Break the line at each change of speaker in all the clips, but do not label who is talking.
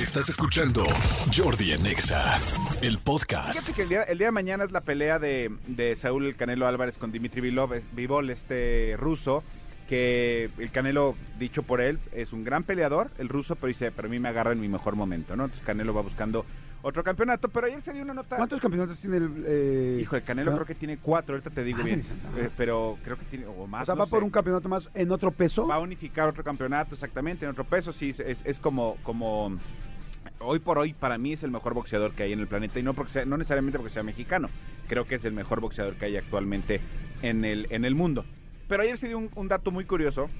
Estás escuchando Jordi en Exa, el podcast.
Fíjate que el día, el día de mañana es la pelea de, de Saúl el Canelo Álvarez con Dimitri Vivol, este ruso, que el Canelo, dicho por él, es un gran peleador, el ruso, pero dice, pero a mí me agarra en mi mejor momento, ¿no? Entonces Canelo va buscando otro campeonato, pero ayer se dio una nota...
¿Cuántos campeonatos tiene el...? eh,
Hijo, el Canelo creo que tiene cuatro, ahorita te digo
Madre
bien, eh, pero creo que tiene, o más,
O sea,
no
va por un campeonato más en otro peso.
Va a unificar otro campeonato, exactamente, en otro peso. Sí, es, es- es como, como. Hoy por hoy, para mí es el mejor boxeador que hay en el planeta. Y no, porque sea- no necesariamente porque sea mexicano. Creo que es el mejor boxeador que hay actualmente en el, en el mundo. Pero ayer se dio un, un dato muy curioso.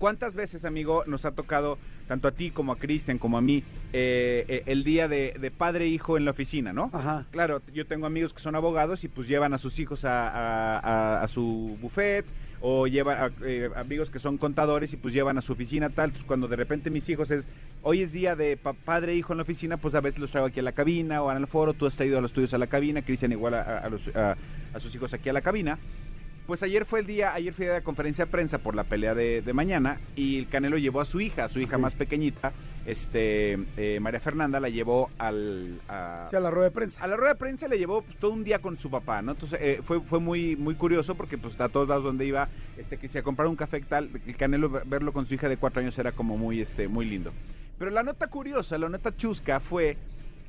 ¿Cuántas veces, amigo, nos ha tocado, tanto a ti como a Cristian, como a mí, eh, eh, el día de, de padre e hijo en la oficina, ¿no?
Ajá.
Claro, yo tengo amigos que son abogados y pues llevan a sus hijos a, a- a- a su buffet o llevan a, eh, amigos que son contadores y pues llevan a su oficina tal. Entonces, cuando de repente mis hijos es, hoy es día de pa- padre e hijo en la oficina, pues a veces los traigo aquí a la cabina o al foro, tú has traído a los tuyos a la cabina, Cristian igual a, a- a los- a- a sus hijos aquí a la cabina. Pues ayer fue el día, ayer fue la conferencia de prensa por la pelea de, de mañana y el Canelo llevó a su hija, a su hija más pequeñita, este eh, María Fernanda la llevó al a,
Sí, a la rueda de prensa.
a la rueda de prensa le llevó pues, todo un día con su papá, ¿no? Entonces eh, fue, fue muy, muy curioso porque pues a todos lados donde iba, este, que se a comprar un café y tal, el Canelo ver- verlo con su hija de cuatro años era como muy, este, muy lindo. Pero la nota curiosa, la nota chusca fue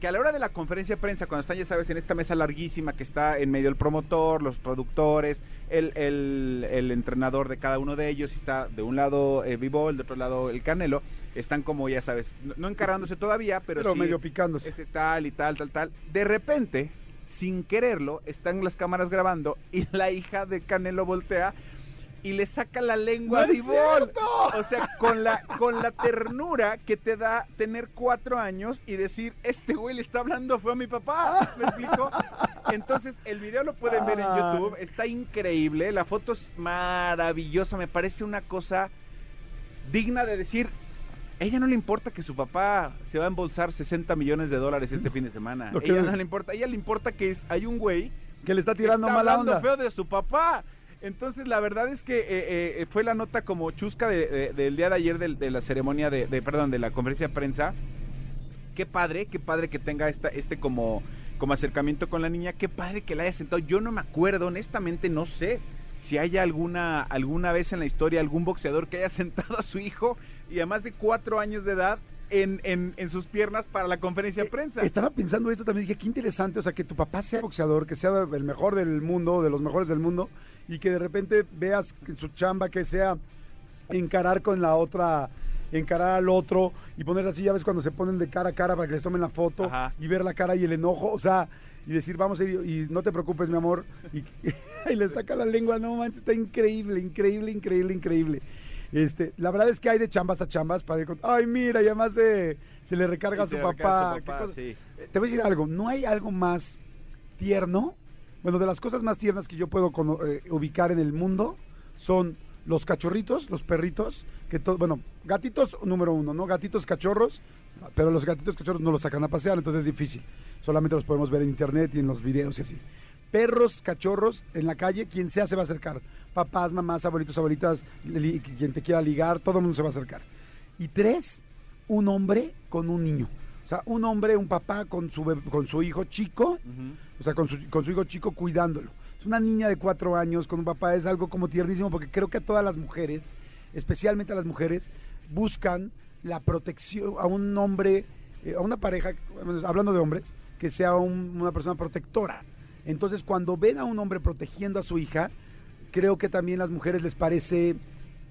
que a la hora de la conferencia de prensa, cuando están, ya sabes, en esta mesa larguísima que está en medio el promotor, los productores, el, el- el entrenador de cada uno de ellos, y está de un lado eh, Bivol, de otro lado el Canelo, están como, ya sabes, no, no encarándose todavía, pero,
Pero
sí
medio picándose.
ese tal y tal, tal, tal. De repente, sin quererlo, están las cámaras grabando y la hija de Canelo voltea y le saca la lengua
¡No
a! O sea, con la, con la ternura que te da tener cuatro años y decir, este güey le está hablando fue a mi papá. ¿Me explico? Entonces, el video lo pueden ver en
Ah.
YouTube. Está increíble. La foto es maravillosa. Me parece una cosa digna de decir. Ella no le importa que su papá se va a embolsar 60 millones de dólares este fin de semana. Ella no le importa. A ella le importa que es- hay un güey
Que le está tirando
está
mala onda.
feo de su papá. Entonces, la verdad es que eh, eh, fue la nota como chusca de- de- del día de ayer del- de, la ceremonia de, de- perdón, de la conferencia de prensa. Qué padre, qué padre que tenga esta, este como, como acercamiento con la niña. Qué padre que la haya sentado. Yo no me acuerdo, honestamente, no sé si haya alguna, alguna vez en la historia algún boxeador que haya sentado a su hijo y a más de cuatro años de edad en, en- en sus piernas para la conferencia de prensa.
Eh, Estaba pensando esto también, dije, qué interesante, o sea, que tu papá sea boxeador, que sea el mejor del mundo, de los mejores del mundo, y que de repente veas en su chamba que sea encarar con la otra, encarar al otro y poner así, ya ves cuando se ponen de cara a cara para que les tomen la foto
Ajá.
y ver la cara y el enojo, o sea, y decir, vamos a ir, y no te preocupes, mi amor, y, y le saca la lengua, no manches, está increíble, increíble, increíble, increíble. Este, la verdad es que hay de chambas a chambas para ir con, ay, mira, y además se, se le recarga a su papá.
recarga a su
qué
papá,
cosa.
sí.
Eh, Te voy a decir algo, no hay algo más tierno. Bueno, de las cosas más tiernas que yo puedo eh, ubicar en el mundo son los cachorritos, los perritos, que todo, bueno, gatitos número uno, ¿no? Gatitos cachorros, pero los gatitos cachorros no los sacan a pasear, entonces es difícil. Solamente los podemos ver en internet y en los videos y así. Perros, cachorros, en la calle, quien sea se va a acercar. Papás, mamás, abuelitos, abuelitas, li- quien te quiera ligar, todo el mundo se va a acercar. Y tres, un hombre con un niño. O sea, un hombre, un papá con su, con su hijo chico, o sea, con su, con su hijo chico cuidándolo. Es una niña de cuatro años con un papá, es algo como tiernísimo porque creo que a todas las mujeres, especialmente a las mujeres, buscan la protección a un hombre, eh, a una pareja, hablando de hombres, que sea un- una persona protectora. Entonces, cuando ven a un hombre protegiendo a su hija, creo que también a las mujeres les parece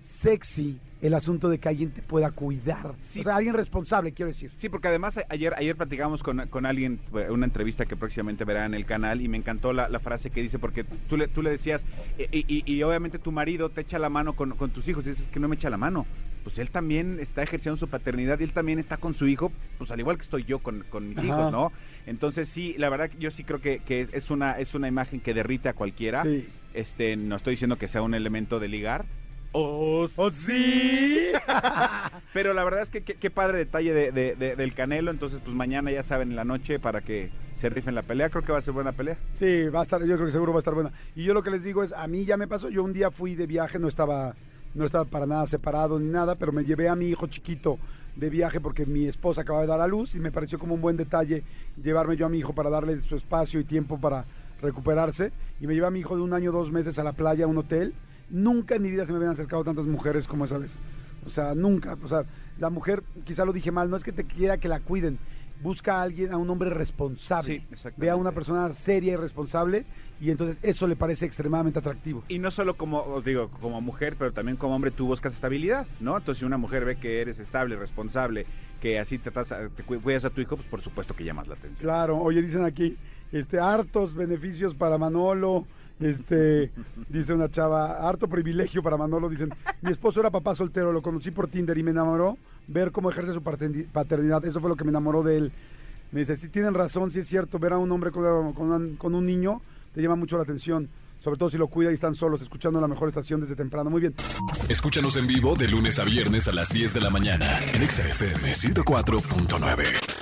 sexy el asunto de que alguien te pueda cuidar.
Sí.
O sea, alguien responsable, quiero decir.
Sí, porque además ayer, ayer platicamos con, con alguien, eh, una entrevista que próximamente verá en el canal, y me encantó la, la frase que dice, porque tú le, tú le decías, eh, y, y- y obviamente tu marido te echa la mano con, con tus hijos, y dices que no me echa la mano. Pues él también está ejerciendo su paternidad y él también está con su hijo, pues al igual que estoy yo con, con mis
Ajá.
hijos, ¿no? Entonces sí, la verdad que yo sí creo que, que es, una, es una imagen que derrite a cualquiera.
Sí.
Este, no estoy diciendo que sea un elemento de ligar. ¡Oh,
sí!
Pero la verdad es que qué qué padre detalle de, de- de- del Canelo. Entonces, pues mañana ya saben en la noche para que se rifen la pelea. Creo que va a ser buena pelea.
Sí, va a estar, yo creo que seguro va a estar buena. Y yo lo que les digo es, a mí ya me pasó, yo un día fui de viaje, no estaba, no estaba para nada separado ni nada, pero me llevé a mi hijo chiquito de viaje porque mi esposa acaba de dar a luz y me pareció como un buen detalle llevarme yo a mi hijo para darle su espacio y tiempo para recuperarse. Y me llevé a mi hijo de un año, dos meses a la playa, a un hotel. Nunca en mi vida se me habían acercado tantas mujeres como esa vez. O sea, nunca. O sea, la mujer, quizá lo dije mal, no es que te quiera que la cuiden. Busca a alguien, a un hombre responsable.
Sí.
Ve a una persona seria y responsable y entonces eso le parece extremadamente atractivo.
Y no solo como, digo, como mujer, pero también como hombre tú buscas estabilidad, ¿no? Entonces si una mujer ve que eres estable, responsable, que así te, tratas- te cu- cuidas a tu hijo, pues por supuesto que llamas la atención.
Claro, oye, dicen aquí, este, hartos beneficios para Manolo, este, dice una chava, harto privilegio para Manolo, dicen, mi esposo era papá soltero, lo conocí por Tinder y me enamoró ver cómo ejerce su paterni- paternidad, eso fue lo que me enamoró de él. Me dice, sí tienen razón, sí es cierto, ver a un hombre con, con un- niño te llama mucho la atención, sobre todo si lo cuida y están solos, escuchando la mejor estación desde temprano. Muy bien.
Escúchanos en vivo de lunes a viernes a las 10 de la mañana en Exa FM 104.9.